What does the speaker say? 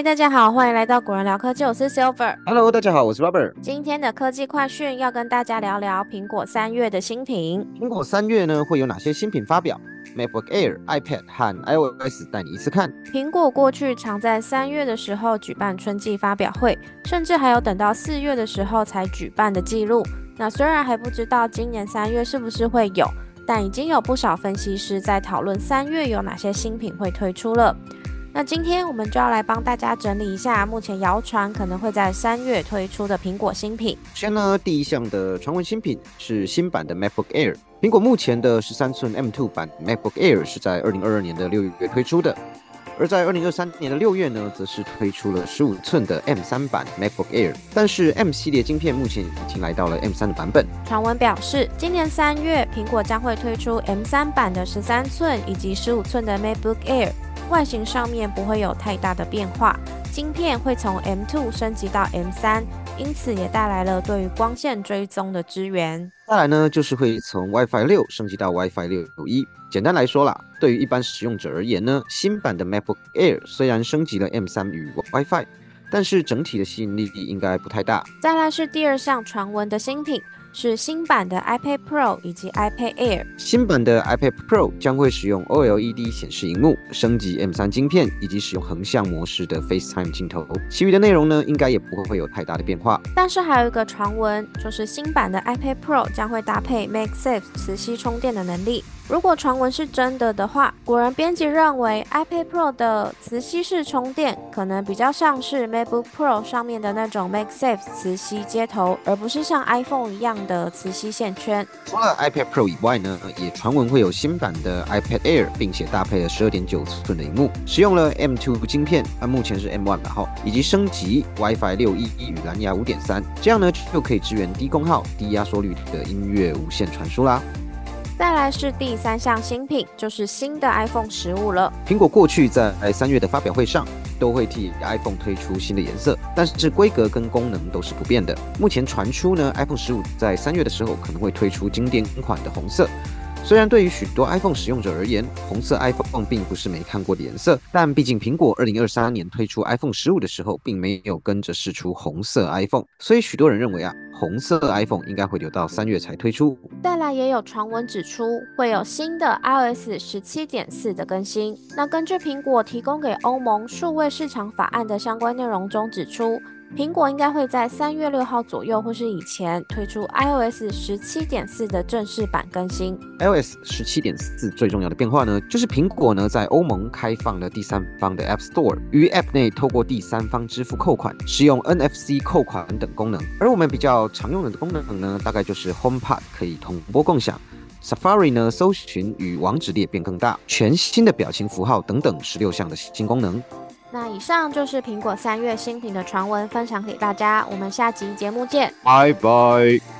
嗨，大家好，欢迎来到古人聊科技，我是 Silver。Hello，大家好，我是 Robert。今天的科技快讯要跟大家聊聊苹果三月的新品。苹果三月呢会有哪些新品发表？MacBook Air、iPad 和 iOS 带你一次看。苹果过去常在三月的时候举办春季发表会，甚至还有等到四月的时候才举办的记录。那虽然还不知道今年三月是不是会有，但已经有不少分析师在讨论三月有哪些新品会推出了。那今天我们就要来帮大家整理一下目前谣传可能会在三月推出的苹果新品。首先呢，第一项的传闻新品是新版的 MacBook Air。苹果目前的十三寸 M2 版 MacBook Air 是在二零二二年的六月推出的，而在二零二三年的六月呢，则是推出了十五寸的 M3 版 MacBook Air。但是 M 系列晶片目前已经来到了 M3 的版本。传闻表示，今年三月苹果将会推出 M3 版的十三寸以及十五寸的 MacBook Air。外形上面不会有太大的变化，晶片会从 M2 升级到 M3，因此也带来了对于光线追踪的支援。再来呢，就是会从 WiFi 六升级到 WiFi 六一。简单来说啦，对于一般使用者而言呢，新版的 MacBook Air 虽然升级了 M3 与 WiFi，但是整体的吸引力应该不太大。再来是第二项传闻的新品。是新版的 iPad Pro 以及 iPad Air。新版的 iPad Pro 将会使用 OLED 显示荧幕，升级 M3 晶片，以及使用横向模式的 FaceTime 镜头。其余的内容呢，应该也不会有太大的变化。但是还有一个传闻，就是新版的 iPad Pro 将会搭配 MagSafe 磁吸充电的能力。如果传闻是真的的话，果然编辑认为 iPad Pro 的磁吸式充电可能比较像是 MacBook Pro 上面的那种 MagSafe 磁吸接头，而不是像 iPhone 一样的磁吸线圈。除了 iPad Pro 以外呢，也传闻会有新版的 iPad Air，并且搭配了十二点九寸的荧幕，使用了 M2 芯片，啊目前是 M1 版号，以及升级 WiFi 六一与蓝牙五点三，这样呢就可以支援低功耗、低压缩率的音乐无线传输啦。再来是第三项新品，就是新的 iPhone 十五了。苹果过去在三月的发表会上都会替 iPhone 推出新的颜色，但是这规格跟功能都是不变的。目前传出呢，iPhone 十五在三月的时候可能会推出经典款的红色。虽然对于许多 iPhone 使用者而言，红色 iPhone 并不是没看过的颜色，但毕竟苹果2023年推出 iPhone 15的时候，并没有跟着试出红色 iPhone，所以许多人认为啊，红色 iPhone 应该会留到三月才推出。再来也有传闻指出，会有新的 iOS 十七点四的更新。那根据苹果提供给欧盟数位市场法案的相关内容中指出，苹果应该会在三月六号左右或是以前推出 iOS 十七点四的正式版更新。iOS 十七点四最重要的变化呢，就是苹果呢在欧盟开放了第三方的 App Store，于 App 内透过第三方支付扣款，使用 NFC 扣款等功能。而我们比较常用的功能呢，大概就是 HomePod 可以同播共享。Safari 呢，搜寻与网址列变更大，全新的表情符号等等十六项的新功能。那以上就是苹果三月新品的传闻，分享给大家。我们下集节目见，拜拜。